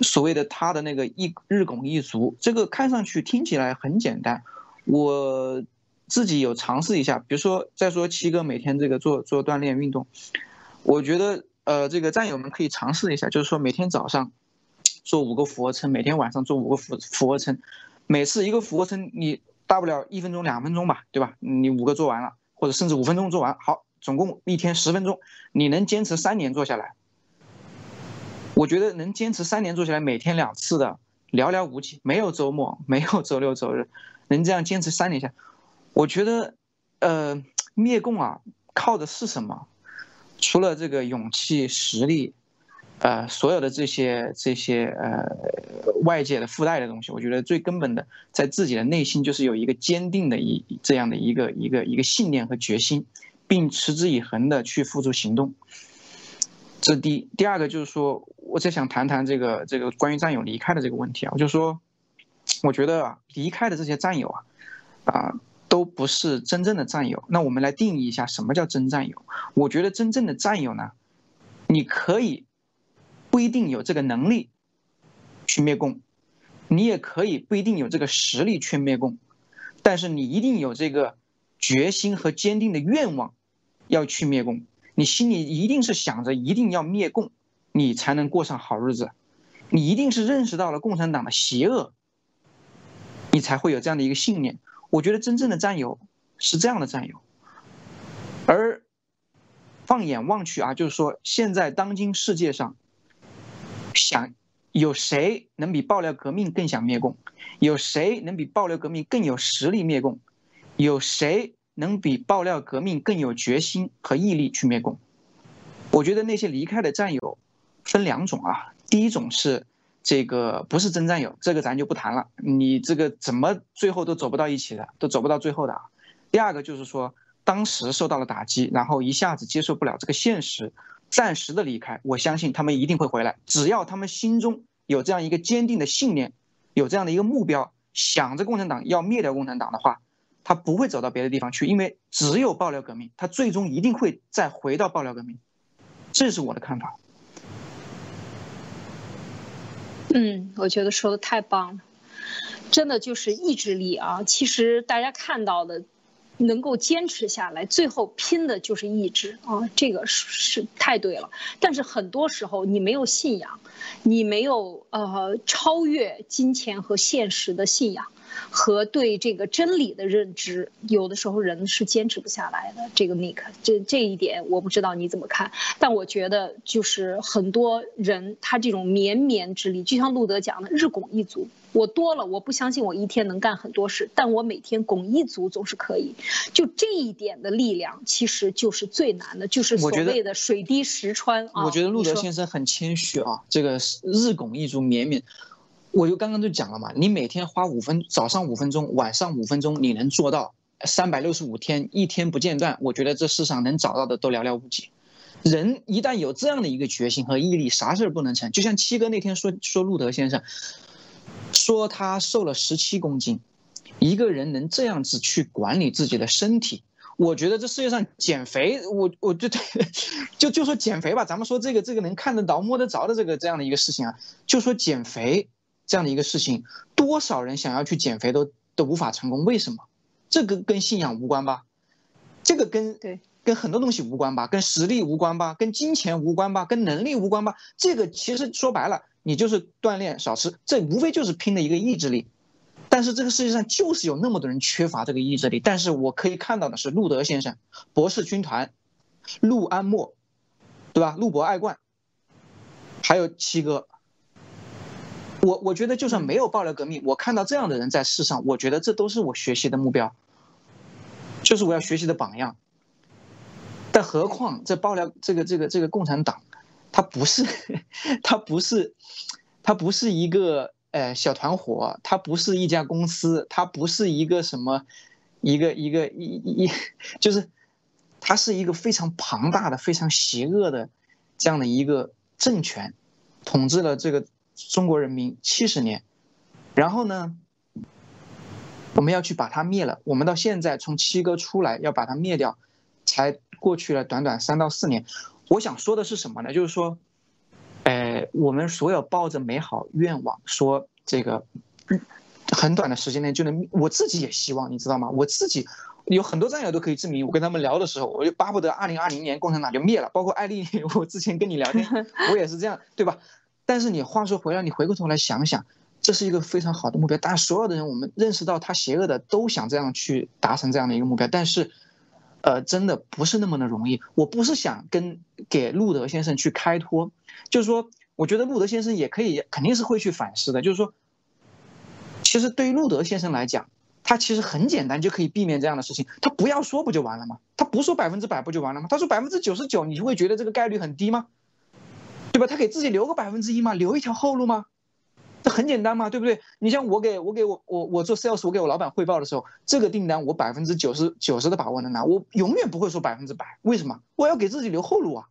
所谓的他的那个一日拱一卒，这个看上去听起来很简单。我自己有尝试一下，比如说再说七哥每天这个做做锻炼运动，我觉得呃这个战友们可以尝试一下，就是说每天早上做五个俯卧撑，每天晚上做五个俯俯卧撑，每次一个俯卧撑你大不了一分钟两分钟吧，对吧？你五个做完了，或者甚至五分钟做完，好。总共一天十分钟，你能坚持三年做下来？我觉得能坚持三年做下来，每天两次的，寥寥无几，没有周末，没有周六周日，能这样坚持三年下，我觉得，呃，灭共啊，靠的是什么？除了这个勇气、实力，呃，所有的这些这些呃外界的附带的东西，我觉得最根本的，在自己的内心就是有一个坚定的一这样的一个一个一个信念和决心。并持之以恒的去付诸行动，这第第二个就是说，我在想谈谈这个这个关于战友离开的这个问题啊，我就说，我觉得啊离开的这些战友啊，啊都不是真正的战友。那我们来定义一下什么叫真战友？我觉得真正的战友呢，你可以不一定有这个能力去灭共，你也可以不一定有这个实力去灭共，但是你一定有这个决心和坚定的愿望，要去灭共。你心里一定是想着一定要灭共，你才能过上好日子。你一定是认识到了共产党的邪恶，你才会有这样的一个信念。我觉得真正的战友是这样的战友，而放眼望去啊，就是说现在当今世界上，想有谁能比爆料革命更想灭共？有谁能比爆料革命更有实力灭共？有谁？能比爆料革命更有决心和毅力去灭共？我觉得那些离开的战友分两种啊，第一种是这个不是真战友，这个咱就不谈了，你这个怎么最后都走不到一起的，都走不到最后的啊。第二个就是说，当时受到了打击，然后一下子接受不了这个现实，暂时的离开。我相信他们一定会回来，只要他们心中有这样一个坚定的信念，有这样的一个目标，想着共产党要灭掉共产党的话。他不会走到别的地方去，因为只有爆料革命，他最终一定会再回到爆料革命，这是我的看法。嗯，我觉得说的太棒了，真的就是意志力啊！其实大家看到的。能够坚持下来，最后拼的就是意志啊！这个是是太对了。但是很多时候你没有信仰，你没有呃超越金钱和现实的信仰和对这个真理的认知，有的时候人是坚持不下来的。这个 Nick，这这一点我不知道你怎么看，但我觉得就是很多人他这种绵绵之力，就像路德讲的“日拱一卒”。我多了，我不相信我一天能干很多事，但我每天拱一卒总是可以。就这一点的力量，其实就是最难的，就是所谓的水滴石穿啊。我觉得路德先生很谦虚啊，这个日拱一卒绵绵，我就刚刚就讲了嘛，你每天花五分，早上五分钟，晚上五分钟，你能做到三百六十五天一天不间断，我觉得这世上能找到的都寥寥无几。人一旦有这样的一个决心和毅力，啥事儿不能成。就像七哥那天说说路德先生。说他瘦了十七公斤，一个人能这样子去管理自己的身体，我觉得这世界上减肥，我我觉得就 就说减肥吧，咱们说这个这个能看得到摸得着的这个这样的一个事情啊，就说减肥这样的一个事情，多少人想要去减肥都都无法成功，为什么？这个跟信仰无关吧？这个跟对跟很多东西无关吧？跟实力无关吧？跟金钱无关吧？跟能力无关吧？这个其实说白了。你就是锻炼少吃，这无非就是拼的一个意志力，但是这个世界上就是有那么多人缺乏这个意志力。但是我可以看到的是，路德先生、博士军团、陆安默，对吧？陆博爱冠，还有七哥。我我觉得就算没有爆料革命，我看到这样的人在世上，我觉得这都是我学习的目标，就是我要学习的榜样。但何况这爆料这个这个这个共产党。他不是，他不是，他不是一个呃小团伙，他不是一家公司，他不是一个什么，一个一个一一，就是，他是一个非常庞大的、非常邪恶的这样的一个政权，统治了这个中国人民七十年，然后呢，我们要去把它灭了。我们到现在从七哥出来要把它灭掉，才过去了短短三到四年。我想说的是什么呢？就是说，呃，我们所有抱着美好愿望，说这个很短的时间内就能，我自己也希望，你知道吗？我自己有很多战友都可以证明，我跟他们聊的时候，我就巴不得二零二零年共产党就灭了。包括艾丽，我之前跟你聊天，我也是这样，对吧？但是你话说回来，你回过头来想想，这是一个非常好的目标。当然所有的人，我们认识到他邪恶的，都想这样去达成这样的一个目标，但是。呃，真的不是那么的容易。我不是想跟给路德先生去开脱，就是说，我觉得路德先生也可以，肯定是会去反思的。就是说，其实对于路德先生来讲，他其实很简单就可以避免这样的事情，他不要说不就完了吗？他不说百分之百不就完了吗？他说百分之九十九，你会觉得这个概率很低吗？对吧？他给自己留个百分之一嘛？留一条后路吗？这很简单嘛，对不对？你像我给我给我我我做 sales，我给我老板汇报的时候，这个订单我百分之九十九十的把握能拿，我永远不会说百分之百。为什么？我要给自己留后路啊。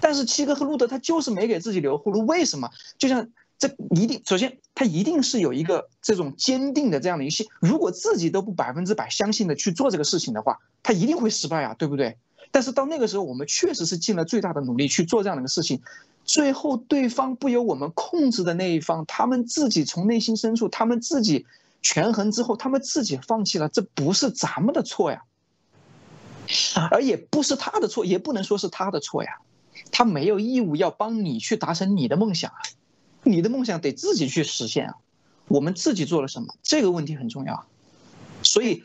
但是七哥和路德他就是没给自己留后路，为什么？就像这一定，首先他一定是有一个这种坚定的这样的一些，如果自己都不百分之百相信的去做这个事情的话，他一定会失败啊，对不对？但是到那个时候，我们确实是尽了最大的努力去做这样的一个事情。最后对方不由我们控制的那一方，他们自己从内心深处，他们自己权衡之后，他们自己放弃了，这不是咱们的错呀，而也不是他的错，也不能说是他的错呀，他没有义务要帮你去达成你的梦想啊，你的梦想得自己去实现啊，我们自己做了什么，这个问题很重要，所以，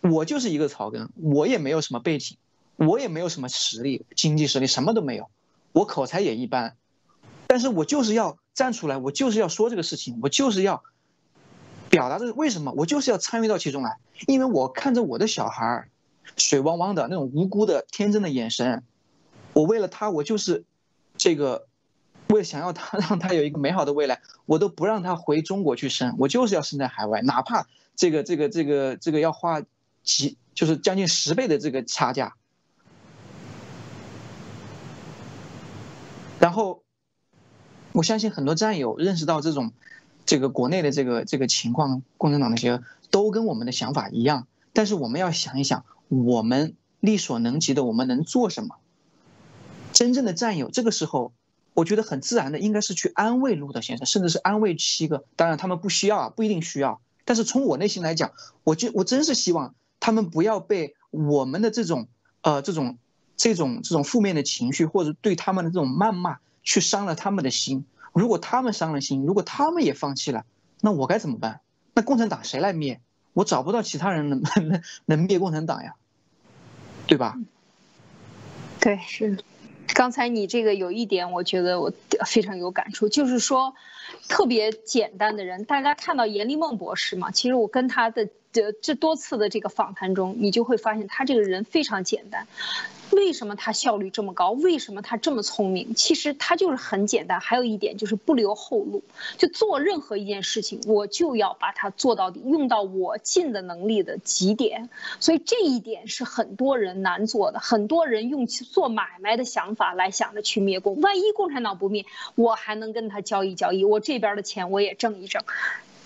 我就是一个草根，我也没有什么背景，我也没有什么实力，经济实力什么都没有。我口才也一般，但是我就是要站出来，我就是要说这个事情，我就是要表达这个为什么，我就是要参与到其中来，因为我看着我的小孩儿，水汪汪的那种无辜的天真的眼神，我为了他，我就是这个，为了想要他 让他有一个美好的未来，我都不让他回中国去生，我就是要生在海外，哪怕这个这个这个这个要花几就是将近十倍的这个差价。然后，我相信很多战友认识到这种，这个国内的这个这个情况，共产党那些都跟我们的想法一样。但是我们要想一想，我们力所能及的，我们能做什么？真正的战友，这个时候，我觉得很自然的应该是去安慰路德先生，甚至是安慰七个。当然他们不需要啊，不一定需要。但是从我内心来讲，我就我真是希望他们不要被我们的这种呃这种。这种这种负面的情绪，或者对他们的这种谩骂，去伤了他们的心。如果他们伤了心，如果他们也放弃了，那我该怎么办？那共产党谁来灭？我找不到其他人能能 能灭共产党呀，对吧？对，是。刚才你这个有一点，我觉得我非常有感触，就是说，特别简单的人，大家看到严立梦博士嘛，其实我跟他的这这多次的这个访谈中，你就会发现他这个人非常简单。为什么他效率这么高？为什么他这么聪明？其实他就是很简单。还有一点就是不留后路，就做任何一件事情，我就要把它做到底，用到我尽的能力的极点。所以这一点是很多人难做的。很多人用做买卖的想法来想着去灭共，万一共产党不灭，我还能跟他交易交易，我这边的钱我也挣一挣。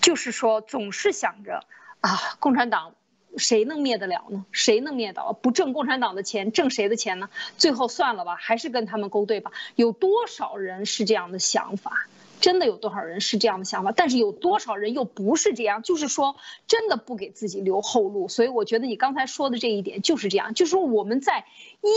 就是说，总是想着啊，共产党。谁能灭得了呢？谁能灭倒？不挣共产党的钱，挣谁的钱呢？最后算了吧，还是跟他们勾兑吧。有多少人是这样的想法？真的有多少人是这样的想法？但是有多少人又不是这样？就是说，真的不给自己留后路。所以我觉得你刚才说的这一点就是这样，就是说我们在一。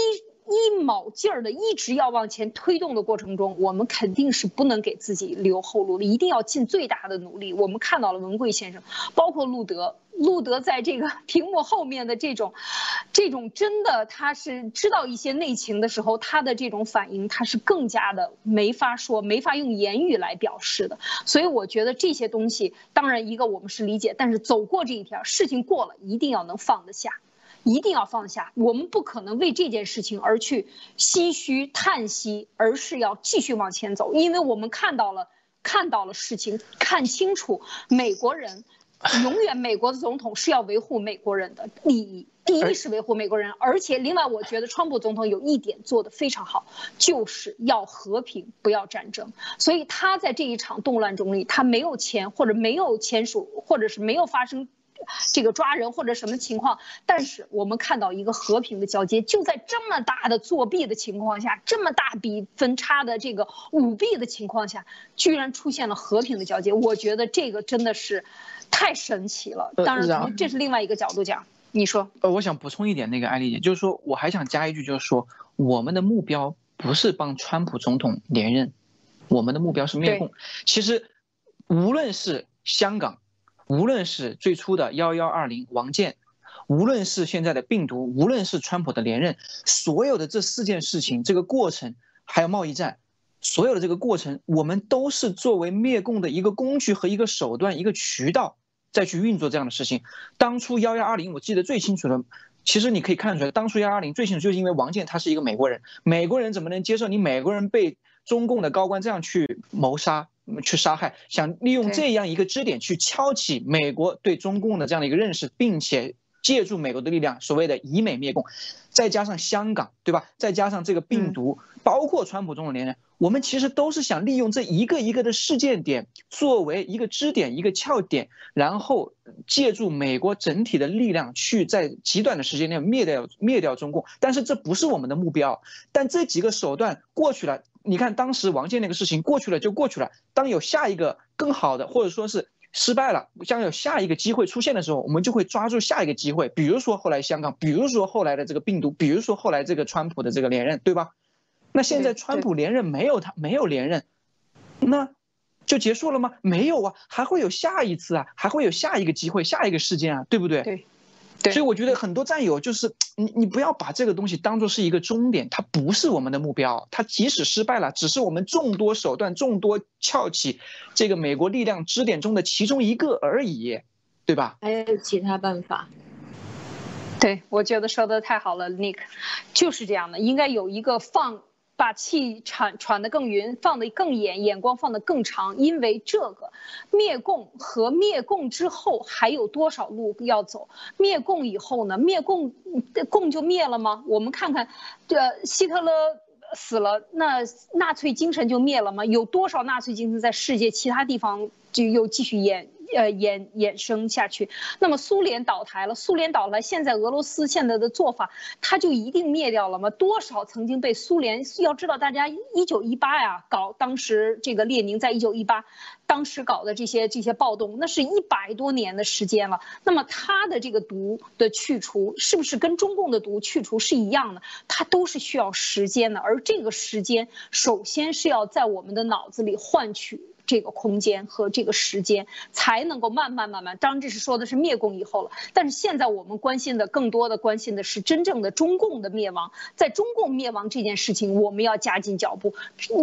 一卯劲儿的一直要往前推动的过程中，我们肯定是不能给自己留后路的，一定要尽最大的努力。我们看到了文贵先生，包括路德，路德在这个屏幕后面的这种，这种真的他是知道一些内情的时候，他的这种反应他是更加的没法说，没法用言语来表示的。所以我觉得这些东西，当然一个我们是理解，但是走过这一条，事情过了，一定要能放得下。一定要放下，我们不可能为这件事情而去唏嘘叹息，而是要继续往前走，因为我们看到了，看到了事情，看清楚，美国人 永远，美国的总统是要维护美国人的利益，第一是维护美国人，而且另外，我觉得川普总统有一点做得非常好，就是要和平，不要战争，所以他在这一场动乱中里，他没有签或者没有签署，或者是没有发生。这个抓人或者什么情况，但是我们看到一个和平的交接，就在这么大的作弊的情况下，这么大比分差的这个舞弊的情况下，居然出现了和平的交接，我觉得这个真的是太神奇了。当然，这是另外一个角度讲。你说？呃，我想补充一点，那个艾丽姐，就是说我还想加一句，就是说我们的目标不是帮川普总统连任，我们的目标是灭共。其实，无论是香港。无论是最初的幺幺二零王建，无论是现在的病毒，无论是川普的连任，所有的这四件事情，这个过程还有贸易战，所有的这个过程，我们都是作为灭共的一个工具和一个手段、一个渠道，再去运作这样的事情。当初幺幺二零，我记得最清楚的，其实你可以看出来，当初幺幺二零最清楚，就是因为王建他是一个美国人，美国人怎么能接受你美国人被中共的高官这样去谋杀？去杀害，想利用这样一个支点去敲起美国对中共的这样的一个认识，并且借助美国的力量，所谓的以美灭共，再加上香港，对吧？再加上这个病毒，包括川普这种连任，我们其实都是想利用这一个一个的事件点作为一个支点、一个撬点，然后借助美国整体的力量去在极短的时间内灭掉灭掉中共。但是这不是我们的目标。但这几个手段过去了，你看当时王健那个事情过去了就过去了。当有下一个更好的，或者说是。失败了，将有下一个机会出现的时候，我们就会抓住下一个机会。比如说后来香港，比如说后来的这个病毒，比如说后来这个川普的这个连任，对吧？那现在川普连任没有他没有连任，那就结束了吗？没有啊，还会有下一次啊，还会有下一个机会，下一个事件啊，对不对？对。所以我觉得很多战友就是你，你不要把这个东西当做是一个终点，它不是我们的目标。它即使失败了，只是我们众多手段、众多撬起这个美国力量支点中的其中一个而已，对吧？还有其他办法？对，我觉得说的太好了，Nick，就是这样的，应该有一个放。把气喘喘得更匀，放得更远，眼光放得更长，因为这个灭共和灭共之后还有多少路要走？灭共以后呢？灭共共就灭了吗？我们看看，这希特勒死了，那纳粹精神就灭了吗？有多少纳粹精神在世界其他地方就又继续演？呃，衍衍生下去，那么苏联倒台了，苏联倒了，现在俄罗斯现在的做法，它就一定灭掉了吗？多少曾经被苏联，要知道大家一九一八呀，搞当时这个列宁在一九一八，当时搞的这些这些暴动，那是一百多年的时间了。那么它的这个毒的去除，是不是跟中共的毒去除是一样的？它都是需要时间的，而这个时间，首先是要在我们的脑子里换取。这个空间和这个时间才能够慢慢慢慢，当然这是说的是灭共以后了。但是现在我们关心的更多的关心的是真正的中共的灭亡。在中共灭亡这件事情，我们要加紧脚步，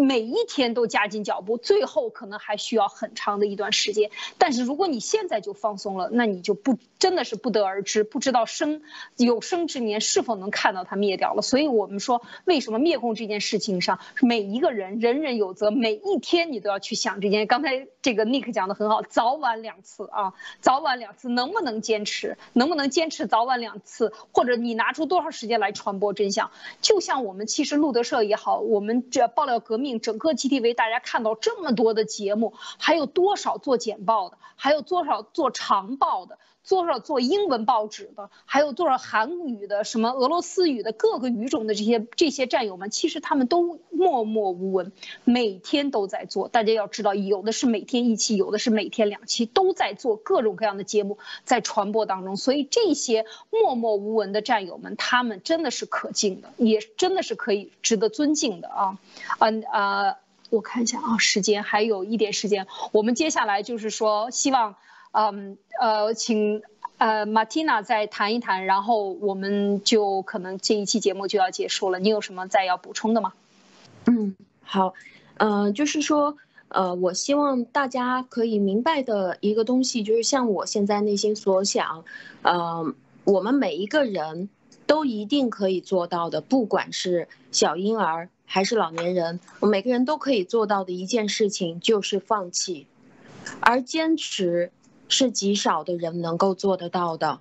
每一天都加紧脚步。最后可能还需要很长的一段时间。但是如果你现在就放松了，那你就不真的是不得而知，不知道生有生之年是否能看到它灭掉了。所以我们说，为什么灭共这件事情上，每一个人人人有责，每一天你都要去想这。刚才这个 Nick 讲的很好，早晚两次啊，早晚两次，能不能坚持？能不能坚持早晚两次？或者你拿出多少时间来传播真相？就像我们其实路德社也好，我们这爆料革命整个 GTV，大家看到这么多的节目，还有多少做简报的，还有多少做长报的？多少做英文报纸的，还有多少韩语的、什么俄罗斯语的各个语种的这些这些战友们，其实他们都默默无闻，每天都在做。大家要知道，有的是每天一期，有的是每天两期，都在做各种各样的节目，在传播当中。所以这些默默无闻的战友们，他们真的是可敬的，也真的是可以值得尊敬的啊！嗯啊，我看一下啊，时间还有一点时间，我们接下来就是说希望。嗯呃，请呃马蒂娜再谈一谈，然后我们就可能这一期节目就要结束了。你有什么再要补充的吗？嗯，好，呃，就是说，呃，我希望大家可以明白的一个东西，就是像我现在内心所想，呃，我们每一个人都一定可以做到的，不管是小婴儿还是老年人，我每个人都可以做到的一件事情就是放弃，而坚持。是极少的人能够做得到的。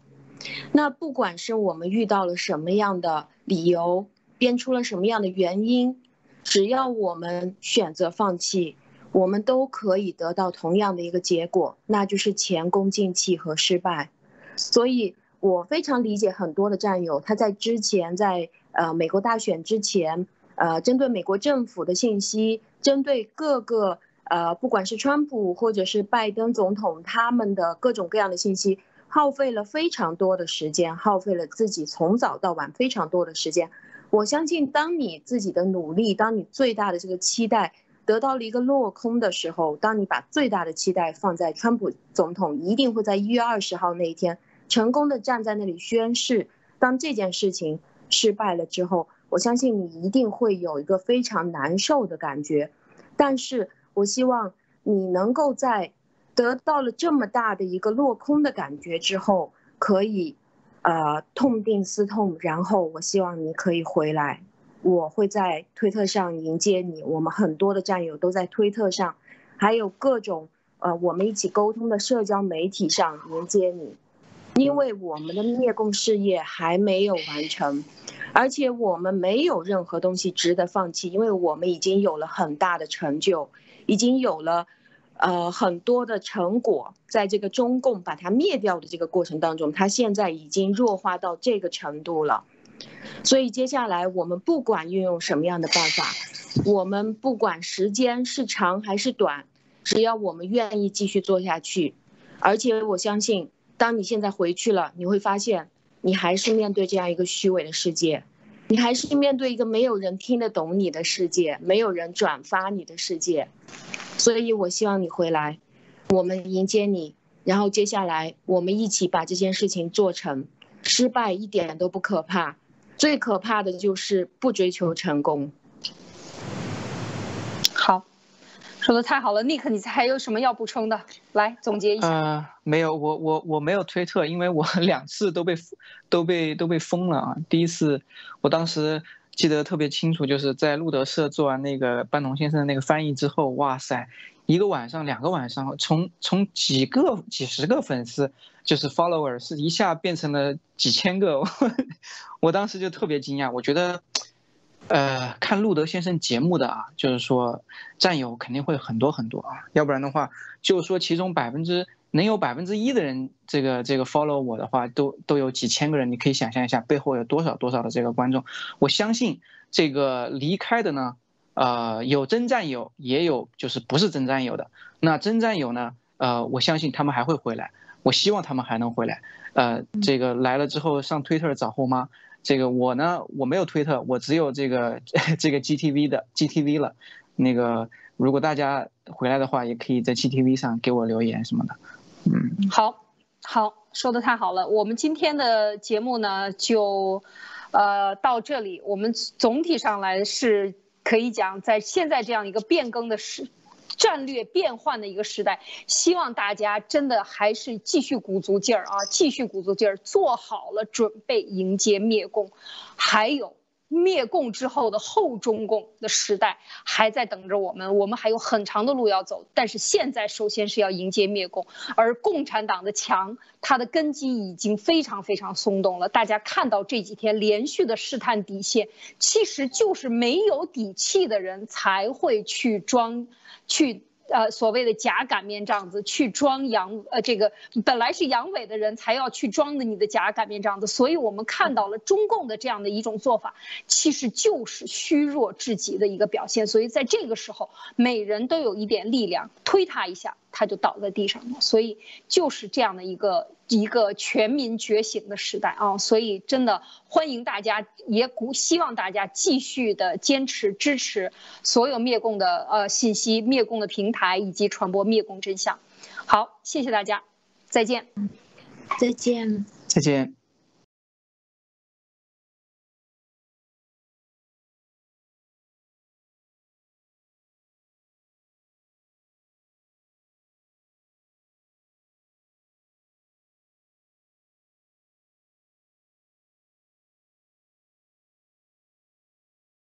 那不管是我们遇到了什么样的理由，编出了什么样的原因，只要我们选择放弃，我们都可以得到同样的一个结果，那就是前功尽弃和失败。所以我非常理解很多的战友，他在之前在呃美国大选之前，呃针对美国政府的信息，针对各个。呃，不管是川普或者是拜登总统，他们的各种各样的信息，耗费了非常多的时间，耗费了自己从早到晚非常多的时间。我相信，当你自己的努力，当你最大的这个期待得到了一个落空的时候，当你把最大的期待放在川普总统一定会在一月二十号那一天成功的站在那里宣誓，当这件事情失败了之后，我相信你一定会有一个非常难受的感觉，但是。我希望你能够在得到了这么大的一个落空的感觉之后，可以，呃，痛定思痛，然后我希望你可以回来，我会在推特上迎接你。我们很多的战友都在推特上，还有各种呃我们一起沟通的社交媒体上迎接你。因为我们的灭共事业还没有完成，而且我们没有任何东西值得放弃，因为我们已经有了很大的成就，已经有了。呃，很多的成果，在这个中共把它灭掉的这个过程当中，它现在已经弱化到这个程度了。所以接下来我们不管运用什么样的办法，我们不管时间是长还是短，只要我们愿意继续做下去，而且我相信，当你现在回去了，你会发现，你还是面对这样一个虚伪的世界，你还是面对一个没有人听得懂你的世界，没有人转发你的世界。所以，我希望你回来，我们迎接你，然后接下来我们一起把这件事情做成。失败一点都不可怕，最可怕的就是不追求成功。好，说的太好了，Nick，你还有什么要补充的？来总结一下。呃，没有，我我我没有推特，因为我 两次都被都被都被封了啊。第一次，我当时。记得特别清楚，就是在路德社做完那个班农先生的那个翻译之后，哇塞，一个晚上、两个晚上，从从几个、几十个粉丝，就是 follower，是一下变成了几千个，我当时就特别惊讶。我觉得，呃，看路德先生节目的啊，就是说战友肯定会很多很多啊，要不然的话，就是说其中百分之。能有百分之一的人，这个这个 follow 我的话，都都有几千个人，你可以想象一下背后有多少多少的这个观众。我相信这个离开的呢，呃，有真战友，也有就是不是真战友的。那真战友呢，呃，我相信他们还会回来，我希望他们还能回来。呃，这个来了之后上推特找后妈。这个我呢，我没有推特，我只有这个 这个 GTV 的 GTV 了。那个如果大家回来的话，也可以在 GTV 上给我留言什么的。嗯，好，好，说的太好了。我们今天的节目呢，就，呃，到这里。我们总体上来是可以讲，在现在这样一个变更的时，战略变换的一个时代，希望大家真的还是继续鼓足劲儿啊，继续鼓足劲儿，做好了准备迎接灭共，还有。灭共之后的后中共的时代还在等着我们，我们还有很长的路要走。但是现在首先是要迎接灭共，而共产党的墙，它的根基已经非常非常松动了。大家看到这几天连续的试探底线，其实就是没有底气的人才会去装，去。呃，所谓的假擀面杖子去装阳，呃，这个本来是阳痿的人才要去装的你的假擀面杖子，所以我们看到了中共的这样的一种做法，其实就是虚弱至极的一个表现。所以在这个时候，每人都有一点力量，推他一下。他就倒在地上了，所以就是这样的一个一个全民觉醒的时代啊！所以真的欢迎大家，也鼓希望大家继续的坚持支持所有灭共的呃信息、灭共的平台以及传播灭共真相。好，谢谢大家，再见，再见，再见。